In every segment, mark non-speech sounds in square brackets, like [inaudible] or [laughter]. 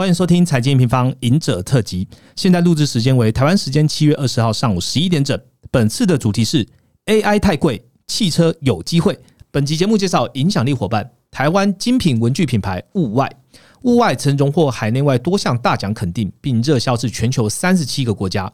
欢迎收听财经平方赢者特辑。现在录制时间为台湾时间七月二十号上午十一点整。本次的主题是 AI 太贵，汽车有机会。本集节目介绍影响力伙伴台湾精品文具品牌物外。物外曾荣获海内外多项大奖肯定，并热销至全球三十七个国家。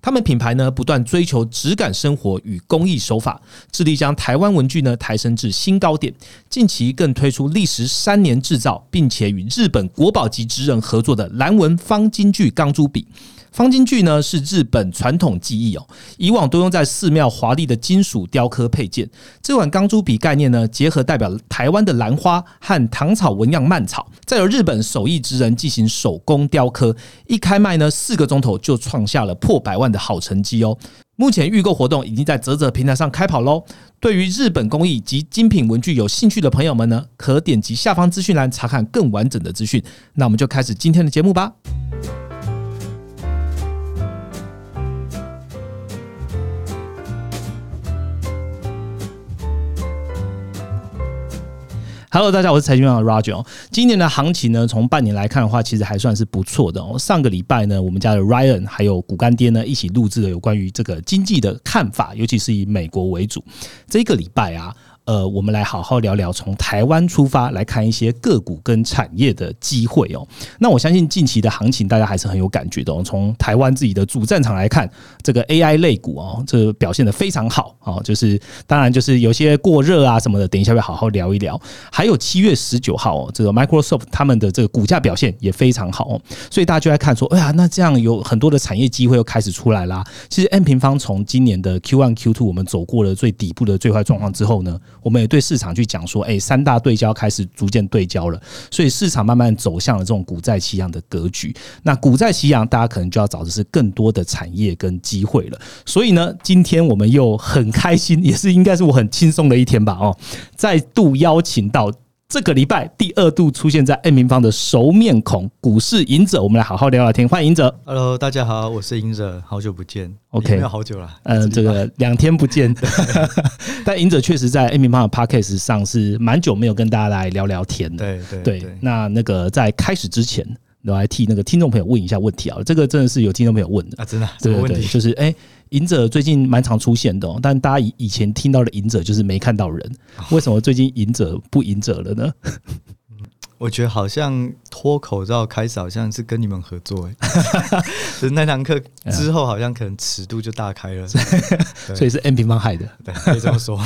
他们品牌呢不断追求质感生活与工艺手法，致力将台湾文具呢抬升至新高点。近期更推出历时三年制造，并且与日本国宝级职人合作的蓝纹方金具钢珠笔。方金具呢是日本传统技艺哦，以往都用在寺庙华丽的金属雕刻配件。这款钢珠笔概念呢，结合代表台湾的兰花和唐草纹样蔓草，再由日本手艺之人进行手工雕刻，一开卖呢四个钟头就创下了破百万的好成绩哦。目前预购活动已经在泽泽平台上开跑喽。对于日本工艺及精品文具有兴趣的朋友们呢，可点击下方资讯栏查看更完整的资讯。那我们就开始今天的节目吧。Hello，大家，我是财经网的 Roger。今年的行情呢，从半年来看的话，其实还算是不错的哦。上个礼拜呢，我们家的 Ryan 还有股干爹呢，一起录制了有关于这个经济的看法，尤其是以美国为主。这个礼拜啊。呃，我们来好好聊聊从台湾出发来看一些个股跟产业的机会哦。那我相信近期的行情大家还是很有感觉的。从台湾自己的主战场来看，这个 AI 类股哦，这个表现的非常好哦。就是当然就是有些过热啊什么的，等一下会好好聊一聊。还有七月十九号哦，这个 Microsoft 他们的这个股价表现也非常好哦。所以大家就在看说，哎呀，那这样有很多的产业机会又开始出来啦。其实 N 平方从今年的 Q one Q two 我们走过了最底部的最坏状况之后呢？我们也对市场去讲说，哎，三大对焦开始逐渐对焦了，所以市场慢慢走向了这种股债齐扬的格局。那股债齐扬，大家可能就要找的是更多的产业跟机会了。所以呢，今天我们又很开心，也是应该是我很轻松的一天吧？哦，再度邀请到。这个礼拜第二度出现在 N 平方的熟面孔股市赢者，我们来好好聊聊天。欢迎赢者，Hello，大家好，我是赢者，好久不见，OK，没有好久了，嗯，这个两天不见，[laughs] 但赢者确实在 N 平方的 Podcast 上是蛮久没有跟大家来聊聊天的，对对对。那那个在开始之前，我来替那个听众朋友问一下问题啊，这个真的是有听众朋友问的啊，真的，对对对，就是哎。赢者最近蛮常出现的，但大家以以前听到的赢者就是没看到人，为什么最近赢者不赢者了呢？[laughs] 我觉得好像脱口罩开始好像是跟你们合作，哎，[laughs] 是那堂课之后好像可能尺度就大开了，[laughs] 所以是 N 平方害的，对，可以这么说。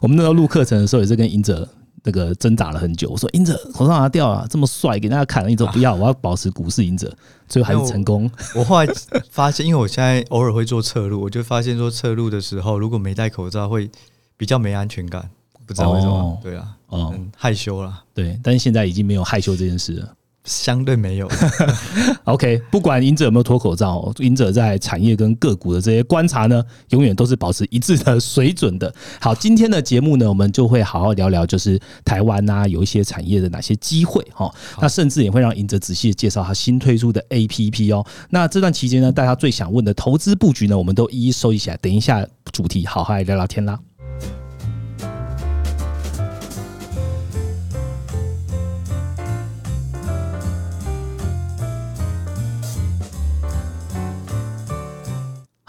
我们那时候录课程的时候也是跟赢者。那个挣扎了很久，我说赢者头上拿掉啊，这么帅，给大家看了，你都不要，我要保持股市赢者，最后还是成功。我后来发现，因为我现在偶尔会做侧录，我就发现说侧录的时候，如果没戴口罩会比较没安全感，不知道为什么。对啊，嗯，害羞啦。对，但是现在已经没有害羞这件事了。相对没有，[laughs] OK。不管赢者有没有脱口罩，赢者在产业跟个股的这些观察呢，永远都是保持一致的水准的。好，今天的节目呢，我们就会好好聊聊，就是台湾啊，有一些产业的哪些机会哈。那甚至也会让赢者仔细的介绍他新推出的 APP 哦。那这段期间呢，大家最想问的投资布局呢，我们都一一收集起来。等一下主题，好好来聊聊天啦。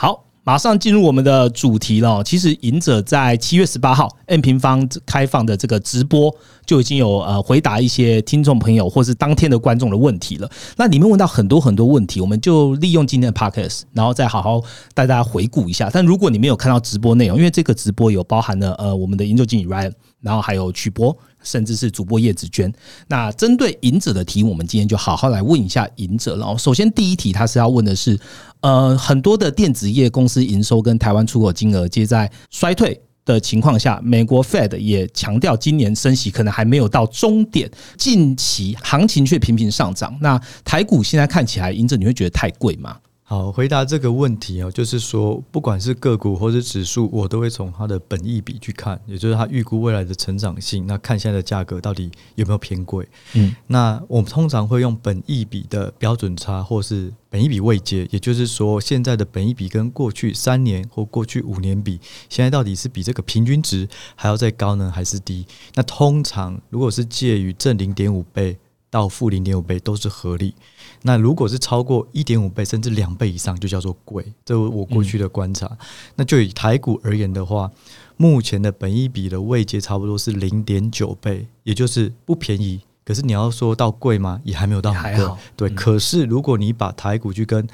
好马上进入我们的主题了。其实，赢者在七月十八号 N 平方开放的这个直播，就已经有呃回答一些听众朋友或是当天的观众的问题了。那里面问到很多很多问题，我们就利用今天的 Podcast，然后再好好带大家回顾一下。但如果你没有看到直播内容，因为这个直播有包含了呃我们的研究经理 Ryan，然后还有曲波。甚至是主播叶子娟。那针对赢者的题，我们今天就好好来问一下赢者了。首先，第一题他是要问的是，呃，很多的电子业公司营收跟台湾出口金额皆在衰退的情况下，美国 Fed 也强调今年升息可能还没有到终点，近期行情却频频上涨。那台股现在看起来，赢者你会觉得太贵吗？好，回答这个问题哦，就是说，不管是个股或者指数，我都会从它的本益比去看，也就是它预估未来的成长性。那看现在的价格到底有没有偏贵？嗯，那我们通常会用本益比的标准差，或是本益比未接，也就是说，现在的本益比跟过去三年或过去五年比，现在到底是比这个平均值还要再高呢，还是低？那通常如果是介于正零点五倍。到负零点五倍都是合理。那如果是超过一点五倍甚至两倍以上，就叫做贵。这我过去的观察。那就以台股而言的话，目前的本一比的位阶差不多是零点九倍，也就是不便宜。可是你要说到贵吗？也还没有到很贵。对，可是如果你把台股去跟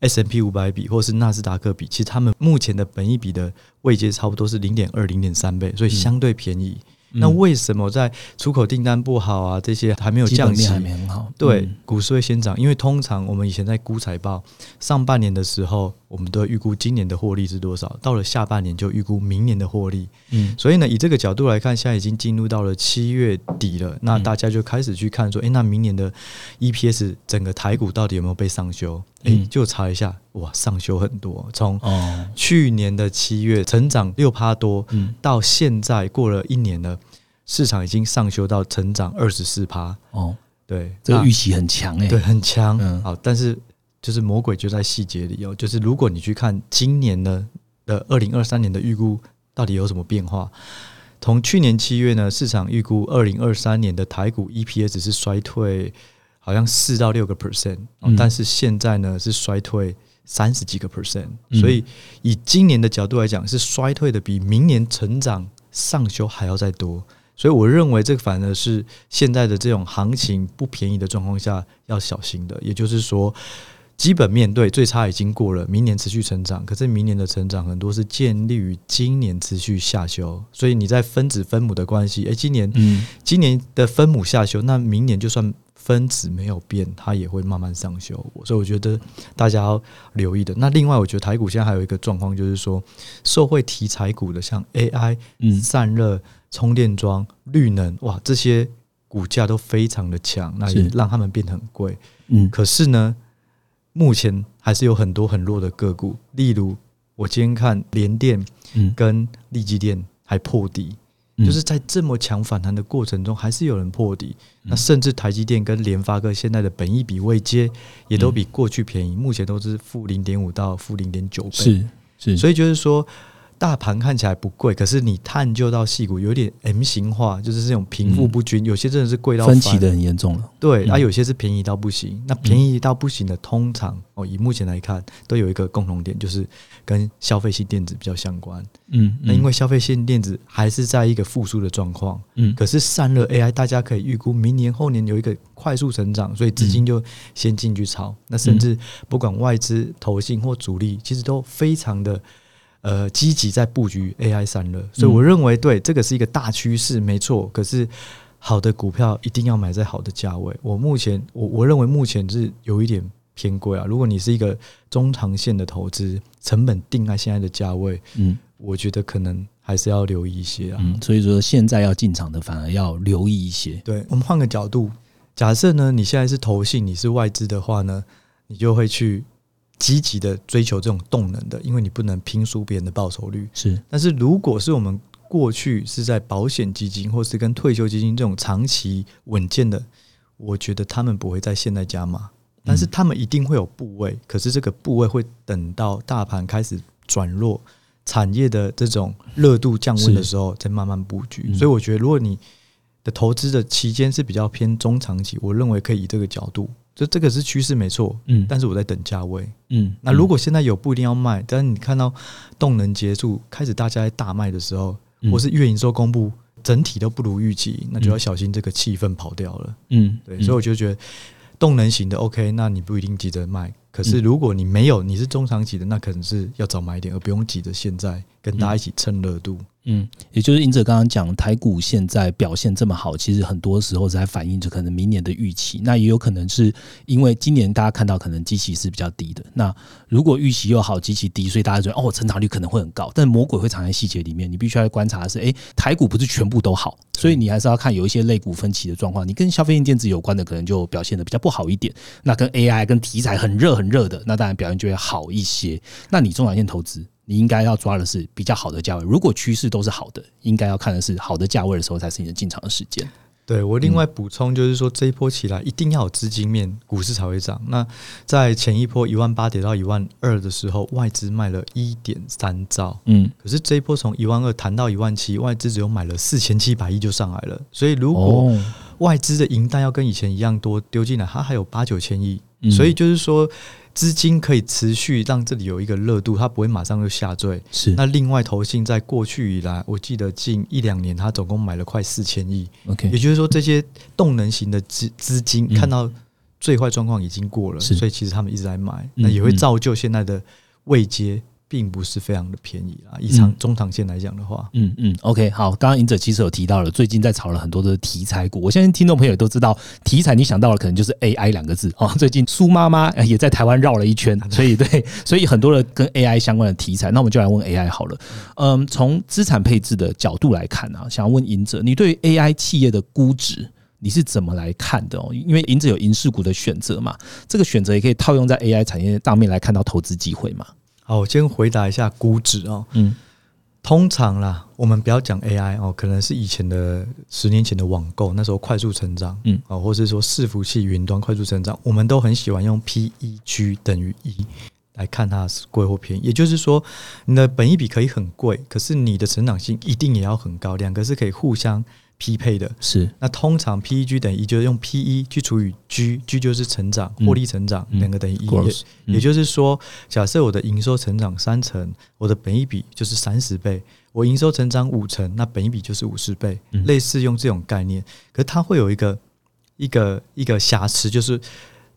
S M P 五百比，或是纳斯达克比，其实他们目前的本一比的位阶差不多是零点二、零点三倍，所以相对便宜。那为什么在出口订单不好啊？这些还没有降息，还没很好。对，股市会先涨，因为通常我们以前在估财报，上半年的时候，我们都预估今年的获利是多少，到了下半年就预估明年的获利。嗯，所以呢，以这个角度来看，现在已经进入到了七月底了，那大家就开始去看说，哎，那明年的 EPS 整个台股到底有没有被上修？哎，就查一下，哇，上修很多，从去年的七月成长六趴多，到现在过了一年了。市场已经上修到成长二十四趴哦，对，这个预期很强哎，对，很强。嗯好，但是就是魔鬼就在细节里哦，就是如果你去看今年呢的二零二三年的预估到底有什么变化？从去年七月呢，市场预估二零二三年的台股 EPS 是衰退，好像四到六个 percent，但是现在呢是衰退三十几个 percent，所以以今年的角度来讲，是衰退的比明年成长上修还要再多。所以我认为这个反而是现在的这种行情不便宜的状况下要小心的。也就是说，基本面对最差已经过了，明年持续成长，可是明年的成长很多是建立于今年持续下修。所以你在分子分母的关系，诶，今年今年的分母下修，那明年就算分子没有变，它也会慢慢上修。所以我觉得大家要留意的。那另外，我觉得台股现在还有一个状况，就是说受惠题材股的，像 AI、嗯散热。充电桩、绿能，哇，这些股价都非常的强，那也让他们变得很贵。嗯，可是呢，目前还是有很多很弱的个股，例如我今天看联电跟利基电还破底，就是在这么强反弹的过程中，还是有人破底。那甚至台积电跟联发科现在的本益比未接也都比过去便宜，目前都是负零点五到负零点九倍。是是，所以就是说。大盘看起来不贵，可是你探究到细股有点 M 型化，就是这种贫富不均，有些真的是贵到分歧的很严重了。对，啊，有些是便宜到不行。那便宜到不行的，通常哦，以目前来看，都有一个共同点，就是跟消费性电子比较相关。嗯，那因为消费性电子还是在一个复苏的状况。嗯，可是散热 AI，大家可以预估明年后年有一个快速成长，所以资金就先进去炒。那甚至不管外资、投信或主力，其实都非常的。呃，积极在布局 AI 散热，所以我认为对这个是一个大趋势，没错。可是好的股票一定要买在好的价位。我目前我我认为目前是有一点偏贵啊。如果你是一个中长线的投资，成本定在现在的价位，嗯，我觉得可能还是要留意一些啊。所以说现在要进场的反而要留意一些。对我们换个角度，假设呢，你现在是投信，你是外资的话呢，你就会去。积极的追求这种动能的，因为你不能拼输别人的报酬率。是，但是如果是我们过去是在保险基金或是跟退休基金这种长期稳健的，我觉得他们不会在现在加码，但是他们一定会有部位。可是这个部位会等到大盘开始转弱，产业的这种热度降温的时候再慢慢布局。所以我觉得，如果你的投资的期间是比较偏中长期，我认为可以以这个角度。就这个是趋势没错，嗯，但是我在等价位，嗯，那如果现在有不一定要卖，但是你看到动能结束，开始大家在大卖的时候，或是月营收公布整体都不如预期，那就要小心这个气氛跑掉了，嗯，对，所以我就觉得动能型的 OK，那你不一定急着卖，可是如果你没有，你是中长期的，那可能是要早买一点，而不用急着现在跟大家一起蹭热度。嗯，也就是英者刚刚讲，台股现在表现这么好，其实很多时候在反映着可能明年的预期。那也有可能是因为今年大家看到可能基期是比较低的。那如果预期又好，基期低，所以大家觉得哦，成长率可能会很高。但魔鬼会藏在细节里面，你必须要观察的是，哎，台股不是全部都好，所以你还是要看有一些类股分歧的状况。你跟消费性电子有关的，可能就表现的比较不好一点。那跟 AI 跟题材很热很热的，那当然表现就会好一些。那你中短线投资？你应该要抓的是比较好的价位。如果趋势都是好的，应该要看的是好的价位的时候才是你的进场的时间。对我另外补充就是说，这一波起来一定要有资金面，股市才会涨。那在前一波一万八跌到一万二的时候，外资卖了一点三兆，嗯，可是这一波从一万二谈到一万七，外资只有买了四千七百亿就上来了。所以如果外资的银弹要跟以前一样多丢进来，它还有八九千亿，所以就是说资金可以持续让这里有一个热度，它不会马上就下坠。是。那另外投信在过去以来，我记得近一两年，它总共买了快四千亿。OK，也就是说，这些动能型的资资金看到最坏状况已经过了，所以其实他们一直在买，嗯那也会造就现在的位阶并不是非常的便宜啊。以长嗯中长线来讲的话，嗯嗯，OK，好，刚刚赢者其实有提到了，最近在炒了很多的题材股。我相信听众朋友也都知道，题材你想到了可能就是 AI 两个字哦。最近苏妈妈呃也在台湾绕了一圈，[laughs] 所以对，所以很多的跟 AI 相关的题材，那我们就来问 AI 好了。嗯，从资产配置的角度来看啊，想要问赢者，你对于 AI 企业的估值？你是怎么来看的哦？因为赢者有银饰股的选择嘛，这个选择也可以套用在 AI 产业上面来看到投资机会嘛。好，我先回答一下估值哦。嗯，通常啦，我们不要讲 AI 哦，可能是以前的十年前的网购，那时候快速成长，嗯，哦，或是说伺服器云端快速成长，我们都很喜欢用 PEG 等于一来看它是贵或便宜。也就是说，你的本益比可以很贵，可是你的成长性一定也要很高，两个是可以互相匹配的。是那通常 PEG 等于一，就是用 PE 去除以 G，G 就是成长，嗯获利成长，嗯两个等于一、也也就是说，假设我的营收成长三成，我的本一比就是三十倍；我营收成长五成，那本一比就是五十倍。嗯类似用这种概念，可是它会有一个一个一个瑕疵，就是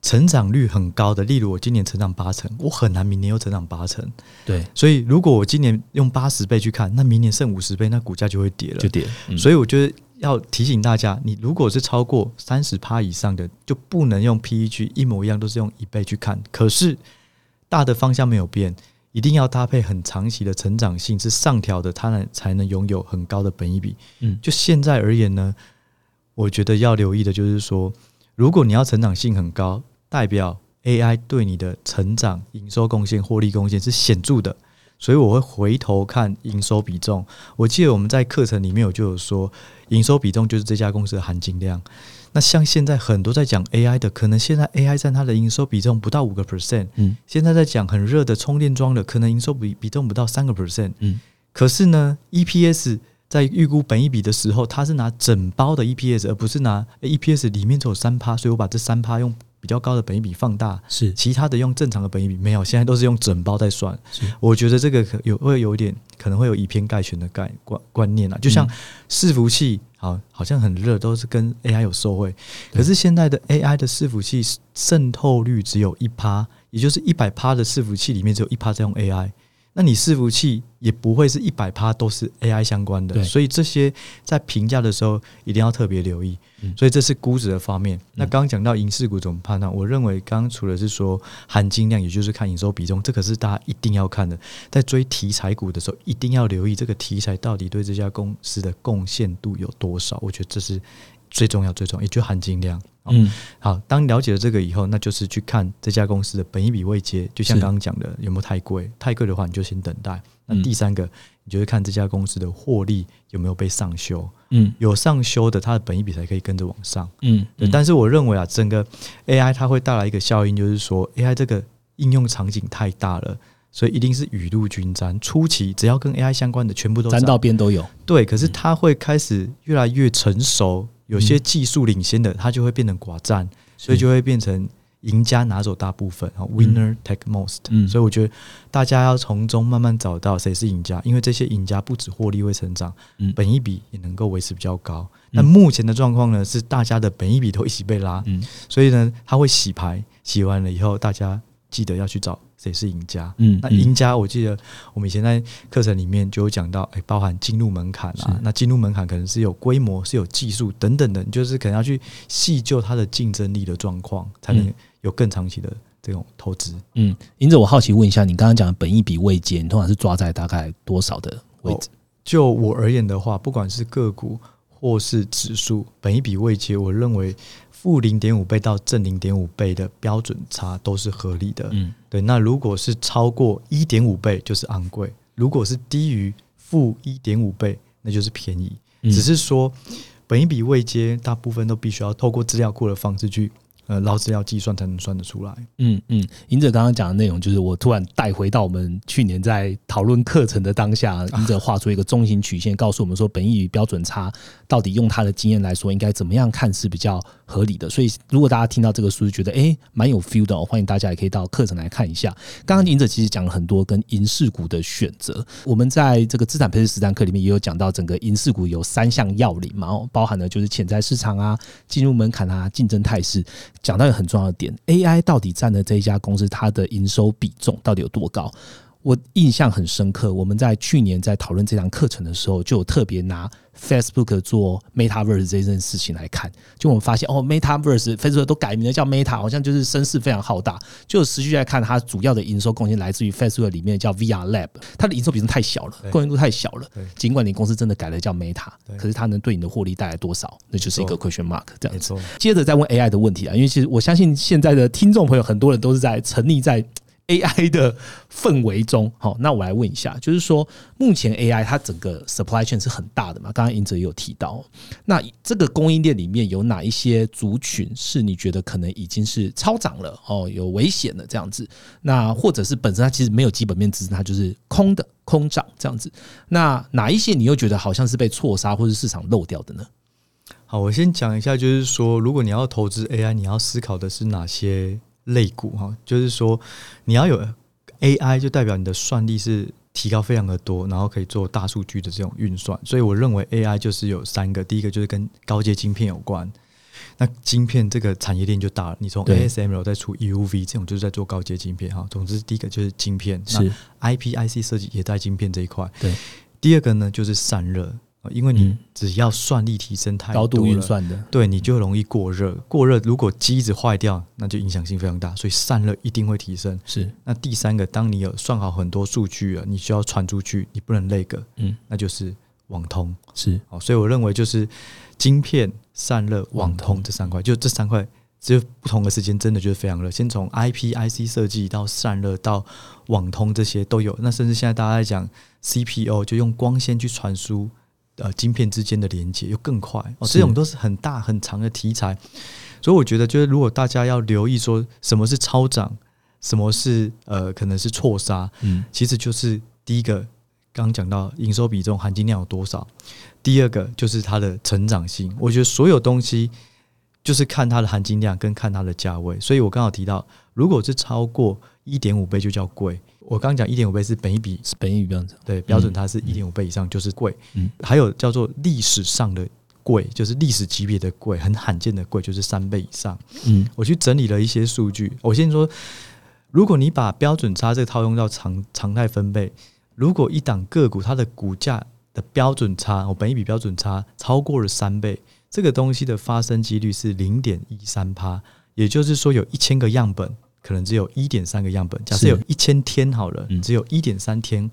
成长率很高的。例如我今年成长八成，我很难明年又成长八成。对，所以如果我今年用八十倍去看，那明年剩五十倍，那股价就会跌了就。跌。嗯所以我觉得要提醒大家，你如果是超过三十趴以上的，就不能用 PEG 一模一样都是用一倍去看。可是大的方向没有变，一定要搭配很长期的成长性是上调的，它能才能拥有很高的本益比。嗯就现在而言呢，我觉得要留意的就是说，如果你要成长性很高，代表 AI 对你的成长、营收贡献、获利贡献是显著的。所以我会回头看营收比重。我记得我们在课程里面我就有说，营收比重就是这家公司的含金量。那像现在很多在讲 AI 的，可能现在 AI 占它的营收比重不到五个 percent，嗯现在在讲很热的充电桩的，可能营收比比重不到三个 percent。嗯可是呢，EPS 在预估本一笔的时候，它是拿整包的 EPS，而不是拿 EPS 里面只有三趴，所以我把这三趴用比较高的本益比放大，是其他的用正常的本益比没有，现在都是用整包在算是。我觉得这个可有会有一点可能会有以偏概全的概观观念啊，就像伺服器，好好像很热，都是跟 AI 有受惠，可是现在的 AI 的伺服器渗透率只有一趴，也就是一百趴的伺服器里面只有一趴在用 AI。那你伺服器也不会是一百趴都是 AI 相关的，所以这些在评价的时候一定要特别留意。嗯所以这是估值的方面。那刚刚讲到银饰股怎么判断？我认为刚刚除了是说含金量，也就是看营收比重，这可是大家一定要看的。在追题材股的时候，一定要留意这个题材到底对这家公司的贡献度有多少。我觉得这是最重要、最重要，也就含金量。嗯好，当了解了这个以后，那就是去看这家公司的本一笔未接，就像刚刚讲的，有没有太贵？太贵的话，你就先等待。那嗯第三个，你就会看这家公司的获利有没有被上修，嗯有上修的，它的本益比才可以跟着往上。嗯，对，但是我认为啊，整个 AI 它会带来一个效应，就是说 AI 这个应用场景太大了，所以一定是雨露均沾。初期只要跟 AI 相关的，全部都沾到边都有。对，可是它会开始越来越成熟，有些嗯。技术领先的，它就会变成寡占，所以就会变成赢家拿走大部分啊，winner take most。嗯。所以我觉得大家要从中慢慢找到谁是赢家，因为这些赢家不止获利会成长，嗯。本一比也能够维持比较高。那目前的状况呢，是大家的本一比都一起被拉，嗯。所以呢，它会洗牌，洗完了以后，大家记得要去找谁是赢家。嗯，那赢家，我记得我们以前在课程里面就有讲到，哎、包含进入门槛啊，那进入门槛可能是有规模、是有技术等等的，你就是可能要去细究它的竞争力的状况，才能嗯有更长期的这种投资。嗯，因此，我好奇问一下，你刚刚讲的本一笔未接，你通常是抓在大概多少的位置？就我而言的话，不管是个股或是指数，本一笔未接，我认为负零点五倍到正零点五倍的标准差都是合理的。嗯对，那如果是超过一点五倍，就是昂贵；如果是低于负一点五倍，那就是便宜。嗯只是说，本一笔未接大部分都必须要透过资料库的方式去呃捞资料计算才能算得出来。嗯嗯，赢者刚刚讲的内容，就是我突然带回到我们去年在讨论课程的当下，赢者画出一个中型曲线，告诉我们说本益与标准差到底用他的经验来说，应该怎么样看是比较合理的。所以如果大家听到这个数据觉得诶蛮有 feel 的，欢迎大家也可以到课程来看一下。刚刚赢者其实讲了很多跟银饰股的选择，我们在这个资产配置实战课里面也有讲到，整个银饰股有三项要领嘛，哦，包含了就是潜在市场啊、进入门槛啊、竞争态势。讲到一个很重要的点，AI 到底占了这一家公司它的营收比重到底有多高？我印象很深刻，我们在去年在讨论这堂课程的时候，就有特别拿 Facebook 做 MetaVerse 这件事情来看。就我们发现，哦，MetaVerse Facebook 都改名了叫 Meta，好像就是声势非常浩大。就持续来看，它主要的营收贡献来自于 Facebook 里面叫 VR Lab，它的营收比重太小了，贡献度太小了。尽管你公司真的改了叫 Meta，可是它能对你的获利带来多少，那就是一个 question mark 这样子。接着再问 AI 的问题啊，因为其实我相信现在的听众朋友很多人都是在沉溺在。AI 的氛围中，好，那我来问一下，就是说，目前 AI 它整个 supply chain 是很大的嘛？刚刚英哲也有提到，那这个供应链里面有哪一些族群是你觉得可能已经是超涨了哦，有危险的这样子？那或者是本身它其实没有基本面支撑，它就是空的空涨这样子？那哪一些你又觉得好像是被错杀或是市场漏掉的呢？好，我先讲一下，就是说，如果你要投资 AI，你要思考的是哪些？类股哈，就是说你要有 AI，就代表你的算力是提高非常的多，然后可以做大数据的这种运算。所以我认为 AI 就是有三个，第一个就是跟高阶晶片有关。那晶片这个产业链就大了，你从 ASML 再出 EUV 这种就是在做高阶晶片哈。总之第一个就是晶片，是 IPIC 设计也在晶片这一块。对，第二个呢就是散热。因为你只要算力提升太高度运算的，对，你就容易过热。过热，如果机子坏掉，那就影响性非常大。所以散热一定会提升。是。那第三个，当你有算好很多数据了，你需要传出去，你不能那个，嗯，那就是网通。是。哦，所以我认为就是晶片、散热、网通这三块，就这三块，只有不同的时间，真的就是非常热。先从 IP、IC 设计到散热到网通这些都有。那甚至现在大家在讲 CPO，就用光纤去传输。呃，晶片之间的连接又更快哦，这种都是很大很长的题材，所以我觉得，就是如果大家要留意说什么是超涨，什么是呃可能是错杀，嗯，其实就是第一个刚刚讲到营收比重含金量有多少，第二个就是它的成长性。我觉得所有东西就是看它的含金量跟看它的价位，所以我刚好提到，如果是超过一点五倍就叫贵。我刚刚讲一点五倍是本一比，是本一比标准，对标准它是一点五倍以上就是贵。嗯，还有叫做历史上的贵，就是历史级别的贵，很罕见的贵，就是三倍以上。嗯，我去整理了一些数据。我先说，如果你把标准差这个套用到常常态分贝，如果一档个股它的股价的标准差，我本一比标准差超过了三倍，这个东西的发生几率是零点一三趴，也就是说有一千个样本。可能只有一点三个样本，假设有一千天好了，只有一点三天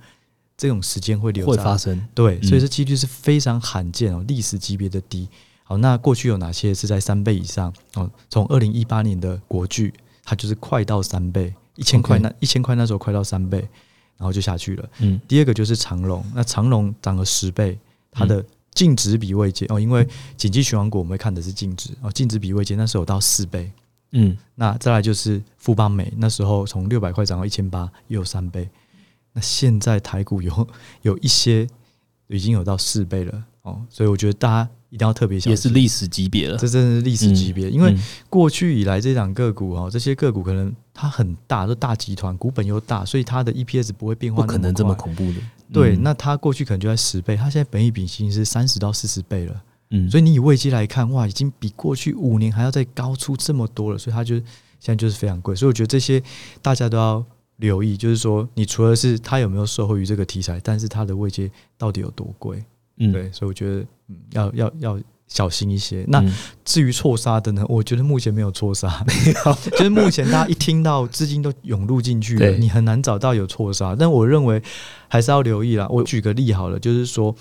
这种时间会留会发生，对，所以这几率是非常罕见哦，历史级别的低。好，那过去有哪些是在三倍以上？哦，从二零一八年的国巨，它就是快到三倍，一千块那一千块那时候快到三倍，然后就下去了。嗯，第二个就是长隆，那长隆涨了十倍，它的净值比未接哦，因为紧急循环股我们会看的是净值哦，净值比未接那时候到四倍。嗯，那再来就是富邦美，那时候从六百块涨到一千八，也有三倍。那现在台股有 [laughs] 有一些已经有到四倍了哦，所以我觉得大家一定要特别小心，也是历史级别了。这真的是历史级别，因为过去以来这两个股哦，这些个股可能它很大，都大集团，股本又大，所以它的 EPS 不会变化，不可能这么恐怖的。对，那它过去可能就在十倍，它现在本益比已经是三十到四十倍了。嗯，所以你以位机来看，哇，已经比过去五年还要再高出这么多了，所以它就现在就是非常贵。所以我觉得这些大家都要留意，就是说，你除了是它有没有受惠于这个题材，但是它的位阶到底有多贵？嗯，对，所以我觉得嗯，要要要小心一些。那至于错杀的呢？我觉得目前没有错杀，没有，[laughs] 就是目前大家一听到资金都涌入进去了，你很难找到有错杀。但我认为还是要留意啦。我举个例好了，就是说。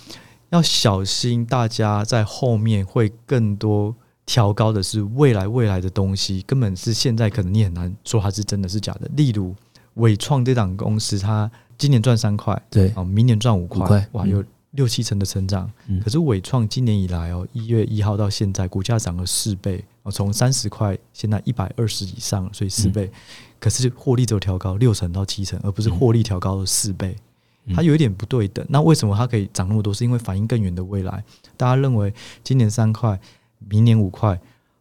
要小心，大家在后面会更多调高的是未来未来的东西，根本是现在可能你很难说它是真的是假的。例如伟创这档公司，它今年赚三块，对，哦，明年赚五块，哇，有六七成的成长。可是伟创今年以来哦，一月一号到现在，股价涨了四倍哦，从三十块现在一百二十以上，所以四倍。可是获利只有调高六成到七成，而不是获利调高了四倍，它有一点不对等。那为什么它可以涨那么多？是因为反映更远的未来。大家认为今年三块，明年五块。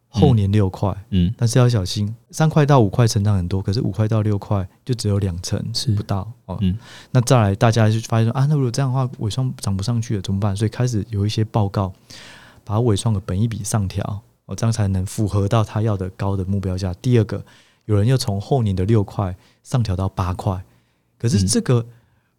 后年六块，嗯，但是要小心，三块到五块成长很多，可是五块到六块就只有两成，是不到哦。嗯，那再来，大家就发现说啊，那如果这样的话，尾创涨不上去了怎么办？所以开始有一些报告，把尾创的本一笔上调，哦，这样才能符合到他要的高的目标价。第二个，有人又从后年的六块上调到八块，可是这个。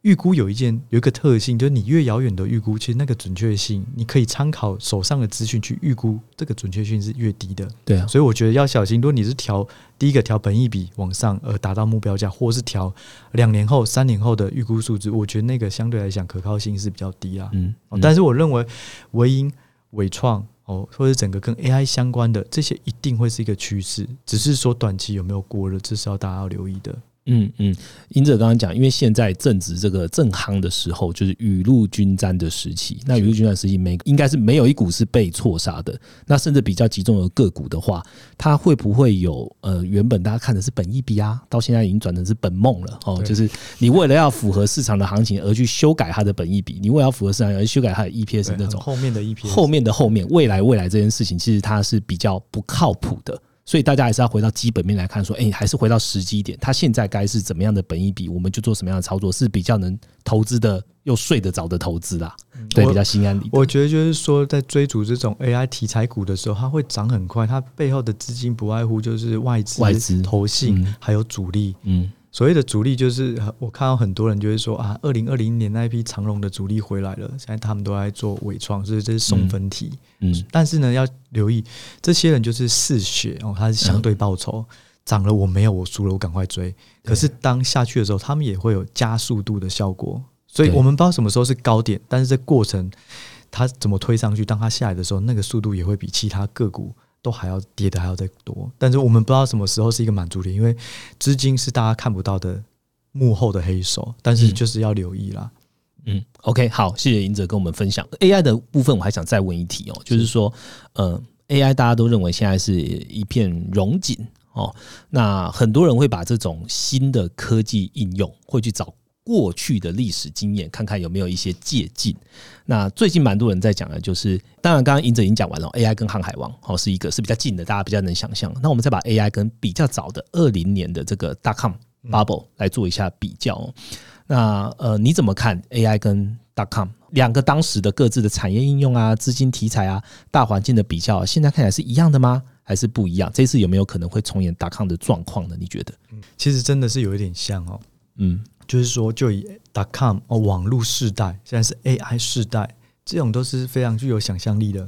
预估有一件有一个特性，就是你越遥远的预估，其实那个准确性，你可以参考手上的资讯去预估，这个准确性是越低的。对啊，所以我觉得要小心。如果你是调第一个调本益比往上而达到目标价，或是调两年后、三年后的预估数值，我觉得那个相对来讲可靠性是比较低啊。嗯，但是我认为维英、伟创哦，或者整个跟 AI 相关的这些，一定会是一个趋势，只是说短期有没有过热，这是要大家要留意的。嗯嗯，英哲刚刚讲，因为现在正值这个正夯的时候，就是雨露均沾的时期。那雨露均沾时期，没应该是没有一股是被错杀的。那甚至比较集中的个股的话，它会不会有呃，原本大家看的是本一比啊，到现在已经转成是本梦了哦。就是你为了要符合市场的行情而去修改它的本一比，你为了要符合市场而修改它的 EPS 那种后面的 EPS，后面的后面未来未来这件事情，其实它是比较不靠谱的。所以大家还是要回到基本面来看，说，哎，还是回到时机点，它现在该是怎么样的本益比，我们就做什么样的操作，是比较能投资的又睡得着的投资啦，对，比较心安理。我觉得就是说，在追逐这种 AI 题材股的时候，它会涨很快，它背后的资金不外乎就是外资、外资、投信还有主力，嗯。所谓的主力就是，我看到很多人就会说啊，二零二零年那一批长龙的主力回来了，现在他们都在做伪创，所以这是送分题。嗯，但是呢，要留意这些人就是嗜血哦，他是相对报酬涨了，我没有，我输了，我赶快追。可是当下去的时候，他们也会有加速度的效果，所以我们不知道什么时候是高点，但是这过程它怎么推上去，当它下来的时候，那个速度也会比其他个股。都还要跌的还要再多，但是我们不知道什么时候是一个满足点，因为资金是大家看不到的幕后的黑手，但是就是要留意啦。嗯，OK，好，谢谢赢者跟我们分享 AI 的部分，我还想再问一题哦，就是说，呃，AI 大家都认为现在是一片荣景哦，那很多人会把这种新的科技应用会去找。过去的历史经验，看看有没有一些借鉴。那最近蛮多人在讲的，就是当然刚刚赢者已经讲完了，AI 跟航海王哦是一个是比较近的，大家比较能想象。那我们再把 AI 跟比较早的二零年的这个大 com bubble 来做一下比较。那呃，你怎么看 AI 跟大 com 两个当时的各自的产业应用啊、资金题材啊、大环境的比较，现在看起来是一样的吗？还是不一样？这次有没有可能会重演大 com 的状况呢？你觉得？其实真的是有一点像哦，嗯。就是说，就以 dot com 哦，网络世代，现在是 AI 世代，这种都是非常具有想象力的。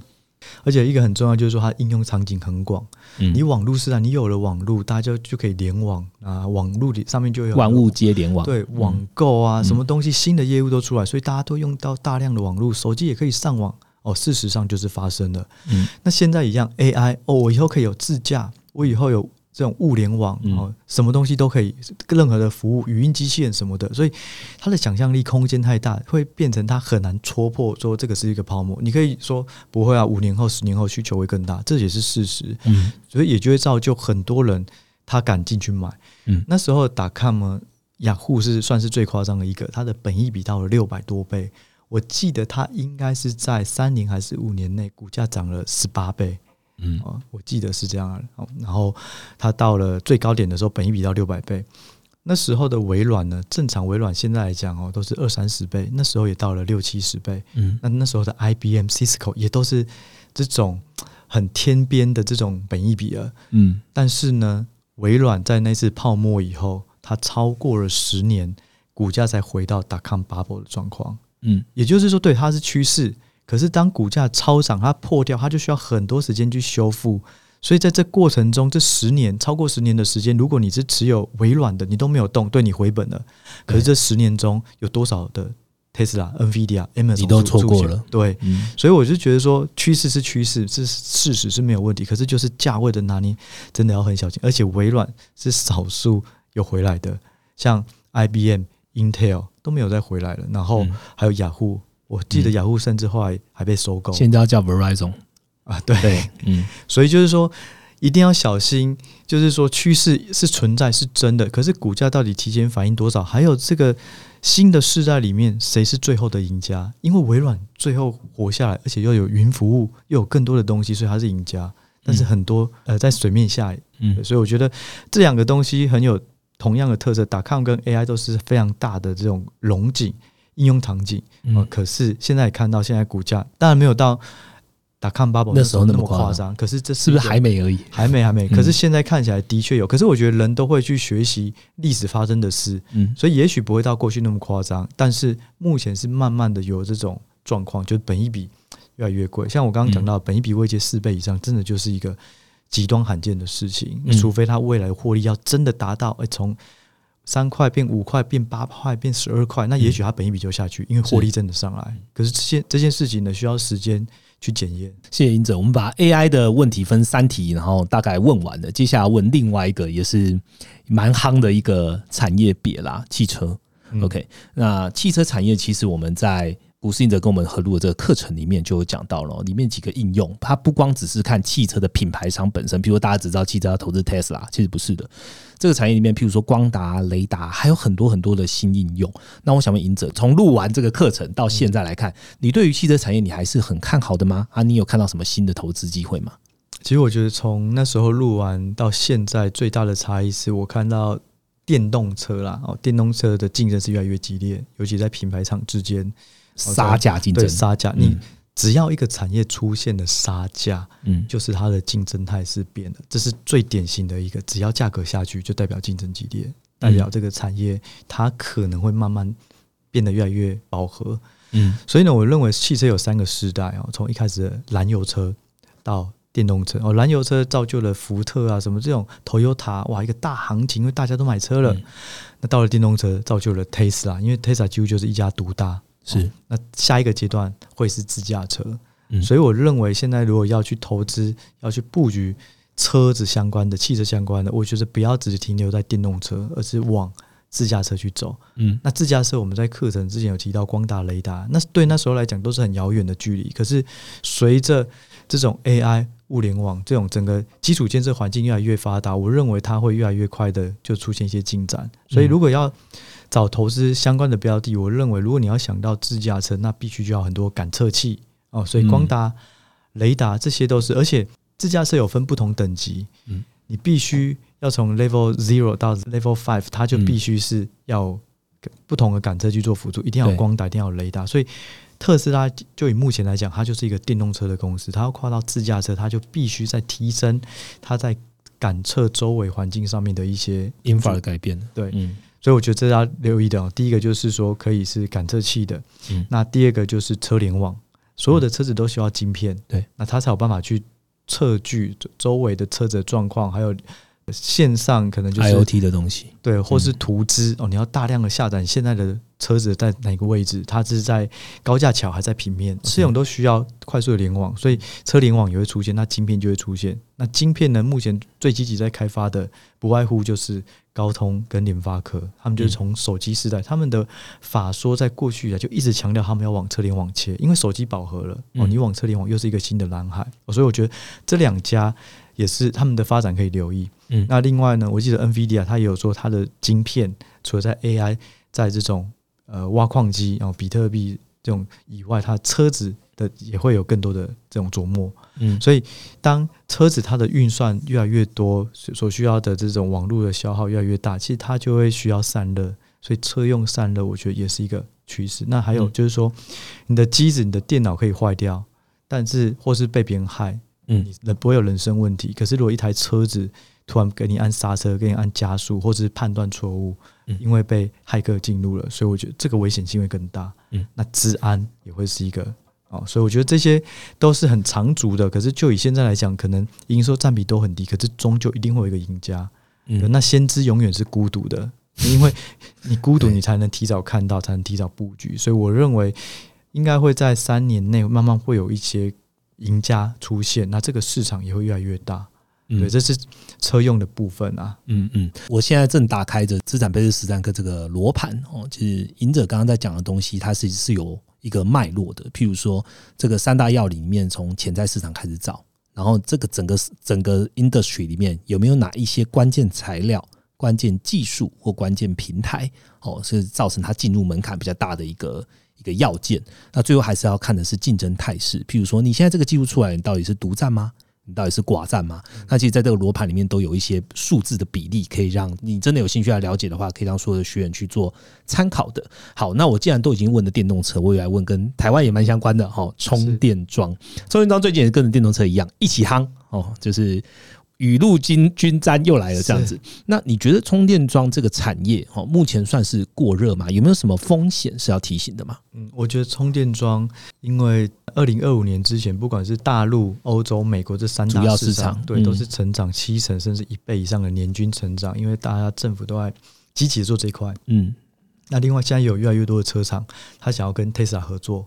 而且一个很重要，就是说它应用场景很广。嗯，你网络时代，你有了网络，大家就就可以联网啊，网络里上面就有万物皆联网，对，网购啊，什么东西新的业务都出来，所以大家都用到大量的网络，手机也可以上网哦。事实上就是发生了。嗯，那现在一样 AI 哦，我以后可以有自驾，我以后有。这种物联网哦，什么东西都可以，任何的服务、语音机器人什么的，所以它的想象力空间太大，会变成它很难戳破说这个是一个泡沫。你可以说不会啊，五年后、十年后需求会更大，这也是事实。嗯，所以也就会造就很多人他敢进去买。嗯，那时候打看嘛，雅虎是算是最夸张的一个，它的本益比到了六百多倍，我记得它应该是在三年还是五年内股价涨了十八倍。嗯啊，我记得是这样。然后它到了最高点的时候，本一比到六百倍。那时候的微软呢，正常微软现在来讲哦，都是二三十倍。那时候也到了六七十倍。嗯，那那时候的 IBM、Cisco 也都是这种很天边的这种本一比了。嗯，但是呢，微软在那次泡沫以后，它超过了十年，股价才回到 dot com bubble 的状况。嗯，也就是说，对它是趋势。可是当股价超涨，它破掉，它就需要很多时间去修复。所以在这过程中，这十年超过十年的时间，如果你是持有微软的，你都没有动，对你回本了。可是这十年中有多少的 Tesla、NVIDIA、Amazon 你都错过了？对，所以我就觉得说，趋势是趋势，这事实是没有问题。可是就是价位的拿捏，真的要很小心。而且微软是少数有回来的，像 IBM、Intel 都没有再回来了。然后还有雅虎。我记得雅虎甚至后来还被收购，现在叫 Verizon 啊，对对，嗯，[laughs] 所以就是说一定要小心，就是说趋势是存在是真的，可是股价到底提前反应多少？还有这个新的世代里面谁是最后的赢家？因为微软最后活下来，而且又有云服务，又有更多的东西，所以它是赢家。但是很多呃在水面下，嗯，所以我觉得这两个东西很有同样的特色，打抗跟 AI 都是非常大的这种龙井。应用场景，嗯，可是现在看到现在股价，当然没有到打康 bubble 那时候那么夸张，可是这是不是还没而已？还没，还没。可是现在看起来的确有，可是我觉得人都会去学习历史发生的事，嗯，所以也许不会到过去那么夸张，但是目前是慢慢的有这种状况，就是本一比越来越贵。像我刚刚讲到，本一比未接四倍以上，真的就是一个极端罕见的事情，除非它未来获利要真的达到，哎，从三块变五块，变八块，变十二块，那也许它本一笔就下去，因为获利真的上来。可是这件这件事情呢，需要时间去检验。谢谢英哲，我们把 AI 的问题分三题，然后大概问完了，接下来问另外一个也是蛮夯的一个产业别啦，汽车。OK，那汽车产业其实我们在。古斯因哲跟我们合录的这个课程里面就有讲到了，里面几个应用，它不光只是看汽车的品牌商本身，比如大家只知道汽车要投资 Tesla，其实不是的。这个产业里面，譬如说光达、雷达，还有很多很多的新应用。那我想问尹者，从录完这个课程到现在来看，你对于汽车产业你还是很看好的吗？啊，你有看到什么新的投资机会吗？其实我觉得从那时候录完到现在，最大的差异是我看到电动车啦，哦，电动车的竞争是越来越激烈，尤其在品牌厂之间。杀价竞争，杀价。你只要一个产业出现了杀价，嗯，就是它的竞争态势变了。这是最典型的一个，只要价格下去，就代表竞争激烈，代表这个产业它可能会慢慢变得越来越饱和。嗯，所以呢，我认为汽车有三个时代哦，从一开始的燃油车到电动车哦，燃油车造就了福特啊什么这种 Toyota 哇一个大行情，因为大家都买车了。那到了电动车，造就了 Tesla，因为 Tesla 几乎就是一家独大。是，那下一个阶段会是自驾车，嗯所以我认为现在如果要去投资、要去布局车子相关的、汽车相关的，我觉得不要只是停留在电动车，而是往自驾车去走。嗯，那自驾车我们在课程之前有提到光达、雷达，那对那时候来讲都是很遥远的距离。可是随着这种 AI、物联网这种整个基础建设环境越来越发达，我认为它会越来越快的就出现一些进展。所以如果要找投资相关的标的，我认为如果你要想到自驾车，那必须就要很多感测器哦，所以光达、雷达这些都是，而且自驾车有分不同等级，嗯，你必须要从 level zero 到 level five，它就必须是要不同的感测去做辅助，一定要有光达，一定要有雷达。所以特斯拉就以目前来讲，它就是一个电动车的公司，它要跨到自驾车，它就必须在提升它在感测周围环境上面的一些 infra 的改变，对，嗯。所以我觉得这要留意的哦。第一个就是说可以是感测器的，嗯，那第二个就是车联网，所有的车子都需要晶片，对，那它才有办法去测距周围的车子的状况，还有线上可能就是 IOT 的东西，对，或是图资哦，你要大量的下载现在的车子在哪个位置，它是在高架桥还在平面，这种都需要快速的联网，所以车联网也会出现，那晶片就会出现。那晶片呢，目前最积极在开发的，不外乎就是。高通跟联发科，他们就是从手机时代，他们的法说在过去啊，就一直强调他们要往车联网切，因为手机饱和了哦，你往车联网又是一个新的蓝海，所以我觉得这两家也是他们的发展可以留意。嗯，那另外呢，我记得 NVIDIA 它也有说它的晶片，除了在 AI，在这种呃挖矿机，然后比特币这种以外，它车子。的也会有更多的这种琢磨，嗯，所以当车子它的运算越来越多，所需要的这种网络的消耗越来越大，其实它就会需要散热，所以车用散热，我觉得也是一个趋势。那还有就是说，你的机子、你的电脑可以坏掉，但是或是被别人害，嗯，人不会有人身问题。可是如果一台车子突然给你按刹车、给你按加速，或者是判断错误，因为被骇客进入了，所以我觉得这个危险性会更大。嗯，那治安也会是一个。哦，所以我觉得这些都是很长足的。可是就以现在来讲，可能营收占比都很低，可是终究一定会有一个赢家。嗯，那先知永远是孤独的，因为你孤独，你才能提早看到，才能提早布局。所以我认为应该会在三年内慢慢会有一些赢家出现，那这个市场也会越来越大。对，这是车用的部分啊。嗯嗯，我现在正打开着资产配置实战课这个罗盘哦，就是赢者刚刚在讲的东西，它是是有。一个脉络的。譬如说，这个三大药里面从潜在市场开始找，然后这个整个整个 industry 里面有没有哪一些关键材料、关键技术或关键平台，哦，是造成它进入门槛比较大的一个一个要件。那最后还是要看的是竞争态势。譬如说，你现在这个技术出来，你到底是独占吗？你到底是寡占吗？那其实，在这个罗盘里面都有一些数字的比例，可以让你真的有兴趣来了解的话，可以让所有的学员去做参考的。好，那我既然都已经问了电动车，我也来问跟台湾也蛮相关的哈，充电桩。充电桩最近也跟着电动车一样一起夯哦，就是。雨露均均沾又来了，这样子。那你觉得充电桩这个产业，哈，目前算是过热吗？有没有什么风险是要提醒的吗？嗯，我觉得充电桩，因为二零二五年之前，不管是大陆、欧洲、美国这三大市场，对，都是成长七成甚至一倍以上的年均成长，因为大家政府都在积极做这一块。嗯，那另外现在有越来越多的车厂，他想要跟 Tesla 合作。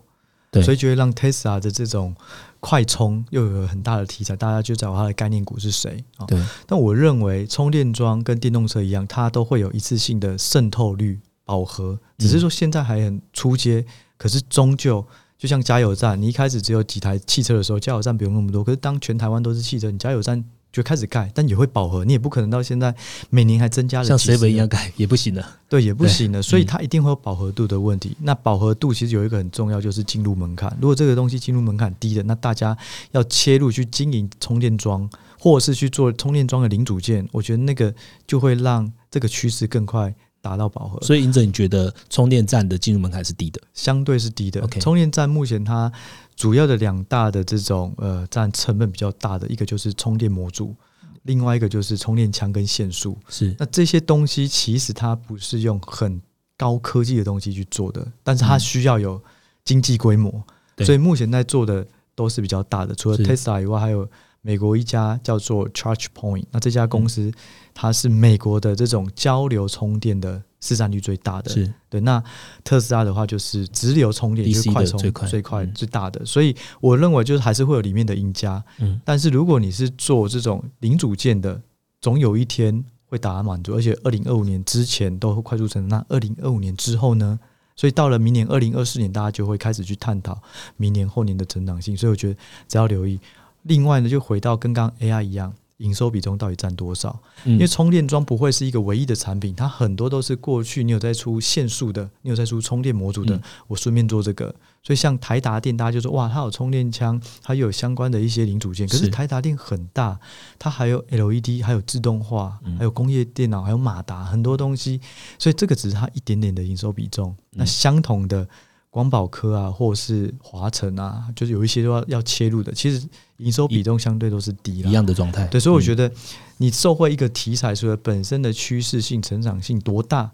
所以就会让 Tesla 的这种快充又有很大的题材，大家就找它的概念股是谁啊？对。但我认为充电桩跟电动车一样，它都会有一次性的渗透率饱和，只是说现在还很初阶，可是终究就像加油站，你一开始只有几台汽车的时候，加油站不用那么多，可是当全台湾都是汽车，你加油站。就开始盖，但也会饱和，你也不可能到现在每年还增加了像 seven 一样盖也不行了，对，也不行了，所以它一定会有饱和度的问题。那饱和度其实有一个很重要，就是进入门槛。如果这个东西进入门槛低的，那大家要切入去经营充电桩，或者是去做充电桩的零组件，我觉得那个就会让这个趋势更快达到饱和。所以，因者你觉得充电站的进入门槛是低的，相对是低的。充电站目前它主要的两大的这种呃占成本比较大的一个就是充电模组。另外一个就是充电枪跟线束，是那这些东西其实它不是用很高科技的东西去做的，但是它需要有经济规模，所以目前在做的都是比较大的。除了 Tesla 以外，还有美国一家叫做 Charge Point，那这家公司它是美国的这种交流充电的。市占率最大的是对，那特斯拉的话就是直流充电就是快充最快最快最大的，所以我认为就是还是会有里面的赢家。嗯，但是如果你是做这种零组件的，总有一天会达到满足，而且二零二五年之前都会快速成长。那二零二五年之后呢？所以到了明年二零二四年，大家就会开始去探讨明年后年的成长性。所以我觉得只要留意。另外呢，就回到跟刚 AI 一样。营收比重到底占多少？因为充电桩不会是一个唯一的产品，它很多都是过去你有在出线束的，你有在出充电模组的，我顺便做这个。所以像台达电，大家就说哇，它有充电枪，它有相关的一些零组件。可是台达电很大，它还有 LED，还有自动化，还有工业电脑，还有马达，很多东西。所以这个只是它一点点的营收比重。那相同的。光宝科啊，或是华晨啊，就是有一些都要要切入的。其实营收比重相对都是低一样的状态。对，所以我觉得你受惠一个题材，除了本身的趋势性、成长性多大，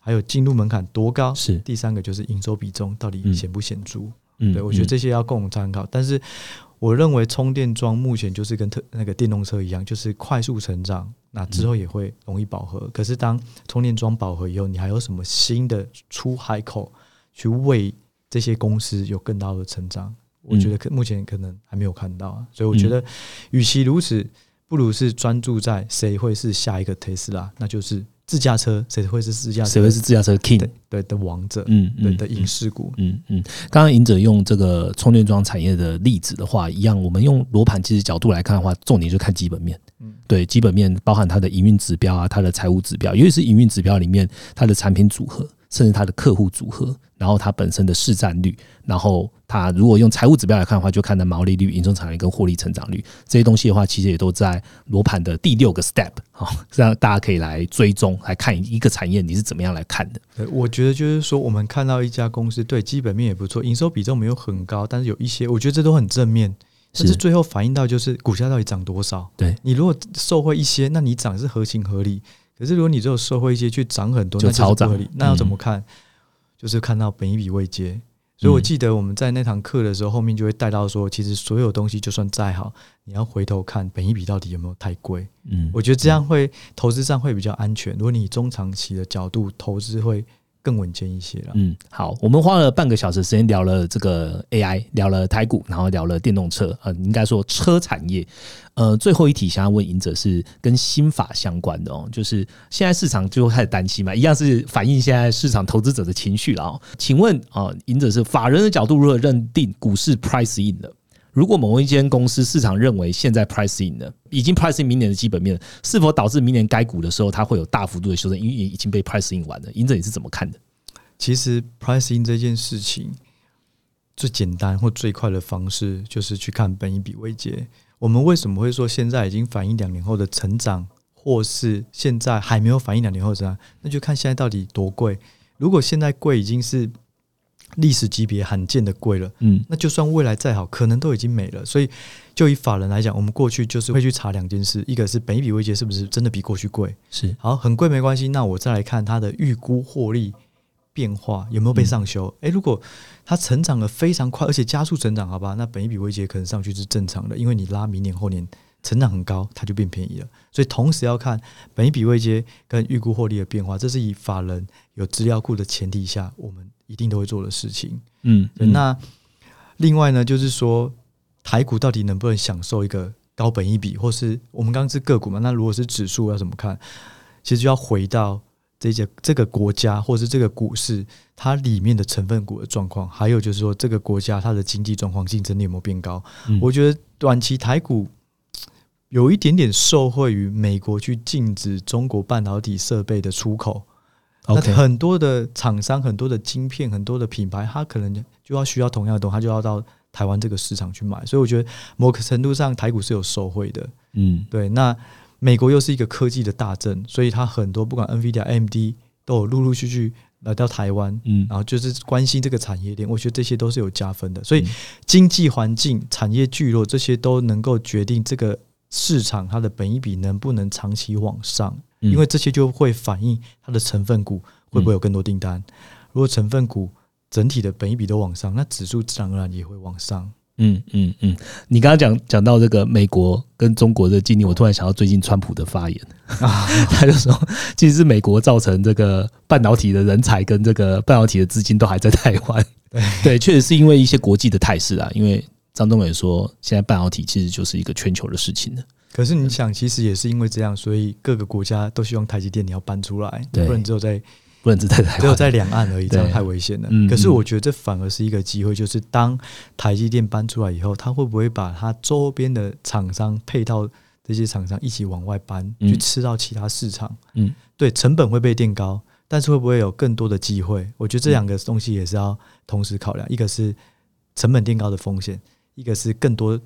还有进入门槛多高，是第三个就是营收比重到底显不显著。嗯，对我觉得这些要供参考。但是我认为充电桩目前就是跟特那个电动车一样，就是快速成长，那之后也会容易饱和。可是当充电桩饱和以后，你还有什么新的出海口？去为这些公司有更大的成长，我觉得可目前可能还没有看到啊，所以我觉得，与其如此，不如是专注在谁会是下一个特斯拉，那就是自驾车，谁会是自驾，谁会是自驾车 king，对的王者，嗯，对的影视股，嗯嗯。刚刚赢者用这个充电桩产业的例子的话，一样，我们用罗盘其实角度来看的话，重点就看基本面，嗯，对，基本面包含它的营运指标啊，它的财务指标，尤其是营运指标里面它的产品组合。甚至它的客户组合，然后它本身的市占率，然后它如果用财务指标来看的话，就看的毛利率、营收产率跟获利成长率这些东西的话，其实也都在罗盘的第六个 step 好，这样大家可以来追踪来看一个产业你是怎么样来看的。我觉得就是说，我们看到一家公司对基本面也不错，营收比重没有很高，但是有一些我觉得这都很正面，但是最后反映到就是股价到底涨多少。对你如果受惠一些，那你涨是合情合理。可是，如果你只有受惠一些去涨很多，那超涨，那要怎么看？就是看到本一笔未接。所以我记得我们在那堂课的时候，后面就会带到说，其实所有东西就算再好，你要回头看本一笔到底有没有太贵。嗯，我觉得这样会投资上会比较安全。如果你中长期的角度投资，会更稳健一些了。嗯，好，我们花了半个小时时间聊了这个 AI，聊了台股，然后聊了电动车，呃，应该说车产业。呃，最后一题想要问赢者是跟新法相关的哦，就是现在市场就开始担心嘛，一样是反映现在市场投资者的情绪了哦。请问啊，赢者是法人的角度如何认定股市 price in 的？如果某一间公司市场认为现在 pricing 的已经 pricing 明年的基本面，是否导致明年该股的时候它会有大幅度的修正？因为已经被 pricing 完了，英者你是怎么看的？其实 pricing 这件事情最简单或最快的方式就是去看本一比微结。我们为什么会说现在已经反映两年后的成长，或是现在还没有反映两年后的成长？那就看现在到底多贵。如果现在贵已经是。历史级别罕见的贵了，嗯，那就算未来再好，可能都已经没了。所以，就以法人来讲，我们过去就是会去查两件事：，一个是本一笔未结是不是真的比过去贵？是好，很贵没关系。那我再来看它的预估获利变化有没有被上修？诶，如果它成长的非常快，而且加速成长，好吧，那本一笔未结可能上去是正常的，因为你拉明年后年成长很高，它就变便宜了。所以，同时要看本一笔未结跟预估获利的变化，这是以法人有资料库的前提下，我们。一定都会做的事情，嗯，那另外呢，就是说台股到底能不能享受一个高本一比，或是我们刚刚是个股嘛？那如果是指数要怎么看？其实就要回到这些这个国家或是这个股市它里面的成分股的状况，还有就是说这个国家它的经济状况竞争力有没有变高？我觉得短期台股有一点点受惠于美国去禁止中国半导体设备的出口。那很多的厂商、很多的晶片、很多的品牌，它可能就要需要同样的东西，它就要到台湾这个市场去买。所以我觉得某个程度上，台股是有受惠的。嗯，对。那美国又是一个科技的大镇，所以它很多不管 NVIDIA、AMD 都有陆陆续续来到台湾。嗯，然后就是关心这个产业链，我觉得这些都是有加分的。所以经济环境、产业聚落这些都能够决定这个市场它的本益比能不能长期往上。因为这些就会反映它的成分股会不会有更多订单。如果成分股整体的本益比都往上，那指数自然而然也会往上。嗯嗯嗯。你刚刚讲讲到这个美国跟中国的经历，我突然想到最近川普的发言啊，[laughs] 他就说，其实是美国造成这个半导体的人才跟这个半导体的资金都还在台湾。[laughs] 对，确实是因为一些国际的态势啊。因为张东伟说，现在半导体其实就是一个全球的事情了。可是你想，其实也是因为这样，所以各个国家都希望台积电你要搬出来，不然只有在不能只在台只有在两岸而已，这样太危险了。可是我觉得这反而是一个机会，就是当台积电搬出来以后，它会不会把它周边的厂商配套这些厂商一起往外搬，去吃到其他市场？嗯，对，成本会被垫高，但是会不会有更多的机会？我觉得这两个东西也是要同时考量，一个是成本垫高的风险，一个是更多。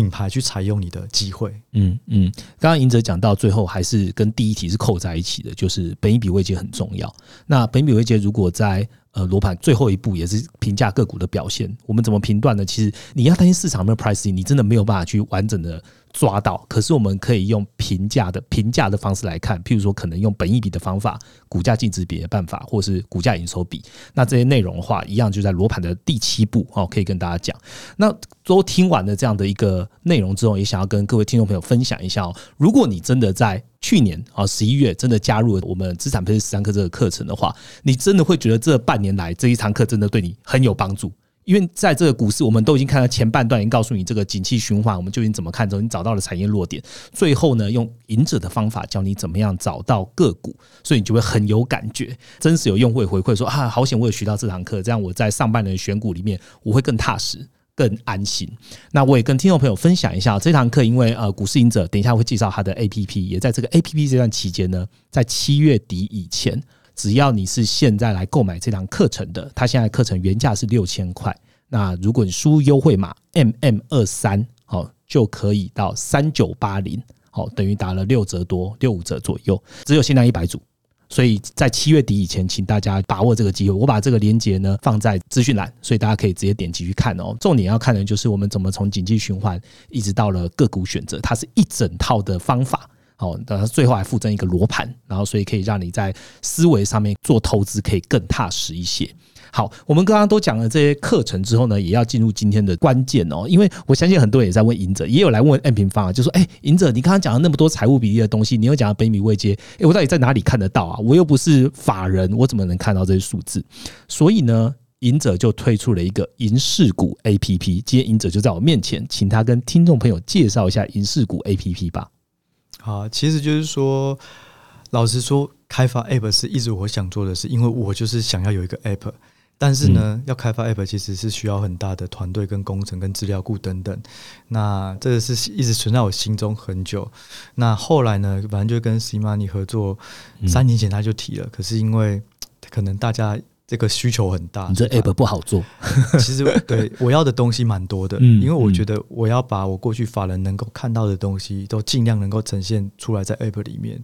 品牌去采用你的机会，嗯嗯，刚刚赢者讲到最后还是跟第一题是扣在一起的，就是本一比位阶很重要。那本一比位阶如果在呃罗盘最后一步也是评价个股的表现，我们怎么评断呢？其实你要担心市场没有 pricing，你真的没有办法去完整的。抓到，可是我们可以用评价的评价的方式来看，譬如说可能用本益比的方法、股价净值比的办法，或是股价营收比。那这些内容的话，一样就在罗盘的第七步哦，可以跟大家讲。那都听完了这样的一个内容之后，也想要跟各位听众朋友分享一下哦。如果你真的在去年啊十一月真的加入了我们资产配置十三课这个课程的话，你真的会觉得这半年来这一堂课真的对你很有帮助。因为在这个股市，我们都已经看到前半段，已经告诉你这个景气循环，我们究竟怎么看？之后你找到了产业弱点，最后呢，用赢者的方法教你怎么样找到个股，所以你就会很有感觉。真实有用户回馈说啊，好险我有学到这堂课，这样我在上半年选股里面我会更踏实、更安心。那我也跟听众朋友分享一下这堂课，因为呃，股市赢者等一下会介绍他的 A P P，也在这个 A P P 这段期间呢，在七月底以前。只要你是现在来购买这堂课程的，它现在课程原价是六千块。那如果你输优惠码 M M 二三，好就可以到三九八零，好等于打了六折多，六五折左右，只有限量一百组。所以在七月底以前，请大家把握这个机会。我把这个链接呢放在资讯栏，所以大家可以直接点击去看哦。重点要看的就是我们怎么从经济循环一直到了个股选择，它是一整套的方法。哦，然最后还附赠一个罗盘，然后所以可以让你在思维上面做投资可以更踏实一些。好，我们刚刚都讲了这些课程之后呢，也要进入今天的关键哦。因为我相信很多人也在问赢者，也有来问 M 平方啊，就说：“哎，赢者，你刚刚讲了那么多财务比例的东西，你又讲了北米未接，哎，我到底在哪里看得到啊？我又不是法人，我怎么能看到这些数字？”所以呢，赢者就推出了一个银饰股 A P P。今天赢者就在我面前，请他跟听众朋友介绍一下银饰股 A P P 吧。好，其实就是说，老实说，开发 App 是一直我想做的事，因为我就是想要有一个 App。但是呢，要开发 App 其实是需要很大的团队、跟工程、跟资料库等等。那这个是一直存在我心中很久。那后来呢，反正就跟 C Money 合作，三年前他就提了。可是因为可能大家。这个需求很大，你这 app 不好做。[laughs] 其实对我要的东西蛮多的，因为我觉得我要把我过去法人能够看到的东西，都尽量能够呈现出来在 app 里面。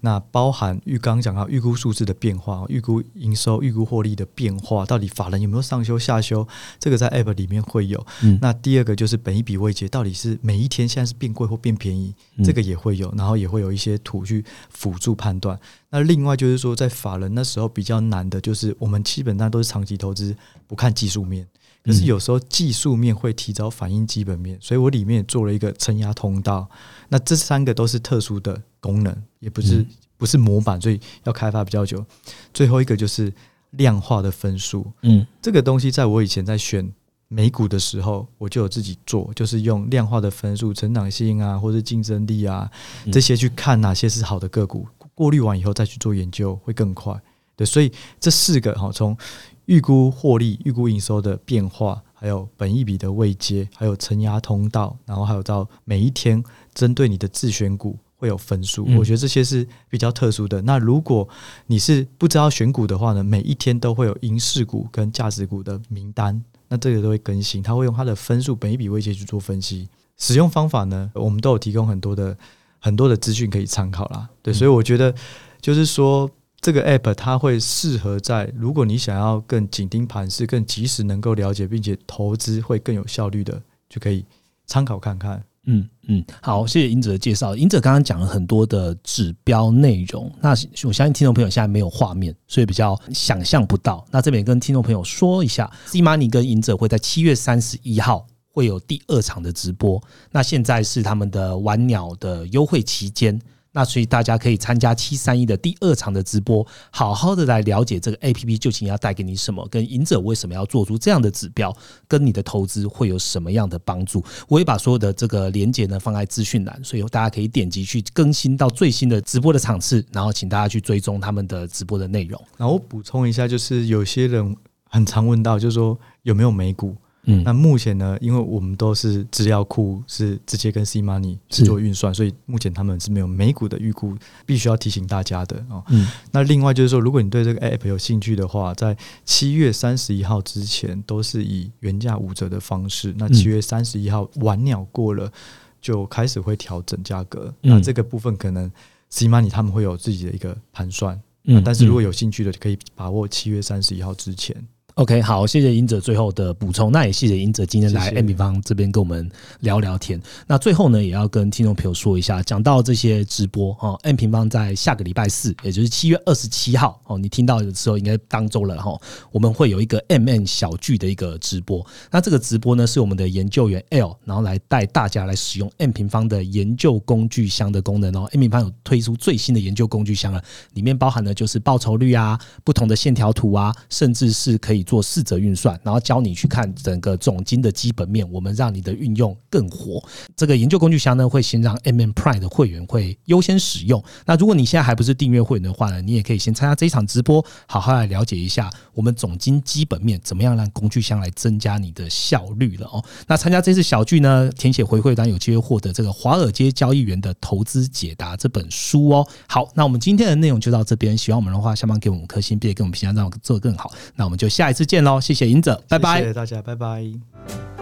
那包含预刚讲到预估数字的变化、预估营收、预估获利的变化，到底法人有没有上修下修，这个在 app 里面会有。那第二个就是本一笔未结，到底是每一天现在是变贵或变便宜，这个也会有，然后也会有一些图去辅助判断。那另外就是说，在法人那时候比较难的，就是我们基本上都是长期投资，不看技术面。可是有时候技术面会提早反映基本面，所以我里面做了一个承压通道。那这三个都是特殊的功能，也不是不是模板，所以要开发比较久。最后一个就是量化的分数。嗯，这个东西在我以前在选美股的时候，我就有自己做，就是用量化的分数、成长性啊，或者竞争力啊这些去看哪些是好的个股。过滤完以后再去做研究会更快，对，所以这四个哈，从预估获利、预估营收的变化，还有本益比的位阶，还有承压通道，然后还有到每一天针对你的自选股会有分数，我觉得这些是比较特殊的。那如果你是不知道选股的话呢，每一天都会有银饰股跟价值股的名单，那这个都会更新，它会用它的分数、本益比位阶去做分析。使用方法呢，我们都有提供很多的。很多的资讯可以参考啦，对，所以我觉得就是说，这个 app 它会适合在如果你想要更紧盯盘势、更及时能够了解，并且投资会更有效率的，就可以参考看看。嗯嗯，好，谢谢英哲的介绍。英哲刚刚讲了很多的指标内容，那我相信听众朋友现在没有画面，所以比较想象不到。那这边跟听众朋友说一下，C Money 跟英哲会在七月三十一号。会有第二场的直播，那现在是他们的玩鸟的优惠期间，那所以大家可以参加七三一的第二场的直播，好好的来了解这个 A P P 究竟要带给你什么，跟赢者为什么要做出这样的指标，跟你的投资会有什么样的帮助。我会把所有的这个连接呢放在资讯栏，所以大家可以点击去更新到最新的直播的场次，然后请大家去追踪他们的直播的内容。然后我补充一下，就是有些人很常问到，就是说有没有美股？嗯，那目前呢，因为我们都是资料库是直接跟 C Money 去做运算，所以目前他们是没有美股的预估，必须要提醒大家的哦。嗯，那另外就是说，如果你对这个 App 有兴趣的话，在七月三十一号之前都是以原价五折的方式，那七月三十一号晚鸟过了就开始会调整价格。那这个部分可能 C Money 他们会有自己的一个盘算，嗯，但是如果有兴趣的，可以把握七月三十一号之前。OK，好，谢谢英哲最后的补充，那也谢谢英哲今天来 M 平方这边跟我们聊聊天。那最后呢，也要跟听众朋友说一下，讲到这些直播哦，M 平方在下个礼拜四，也就是七月二十七号哦，你听到的时候应该当周了哈，我们会有一个 M N 小聚的一个直播。那这个直播呢，是我们的研究员 L，然后来带大家来使用 M 平方的研究工具箱的功能哦。M 平方有推出最新的研究工具箱了，里面包含的就是报酬率啊、不同的线条图啊，甚至是可以。做四则运算，然后教你去看整个总金的基本面，我们让你的运用更活。这个研究工具箱呢，会先让 M M Prime 的会员会优先使用。那如果你现在还不是订阅会员的话呢，你也可以先参加这一场直播，好好来了解一下我们总金基本面怎么样让工具箱来增加你的效率了哦。那参加这次小聚呢，填写回馈单有机会获得这个《华尔街交易员的投资解答》这本书哦。好，那我们今天的内容就到这边，喜欢我们的话，下方给我们颗星，并且给我们评价，让我做得更好。那我们就下。再次见喽，谢谢赢者，拜拜，谢谢大家，拜拜。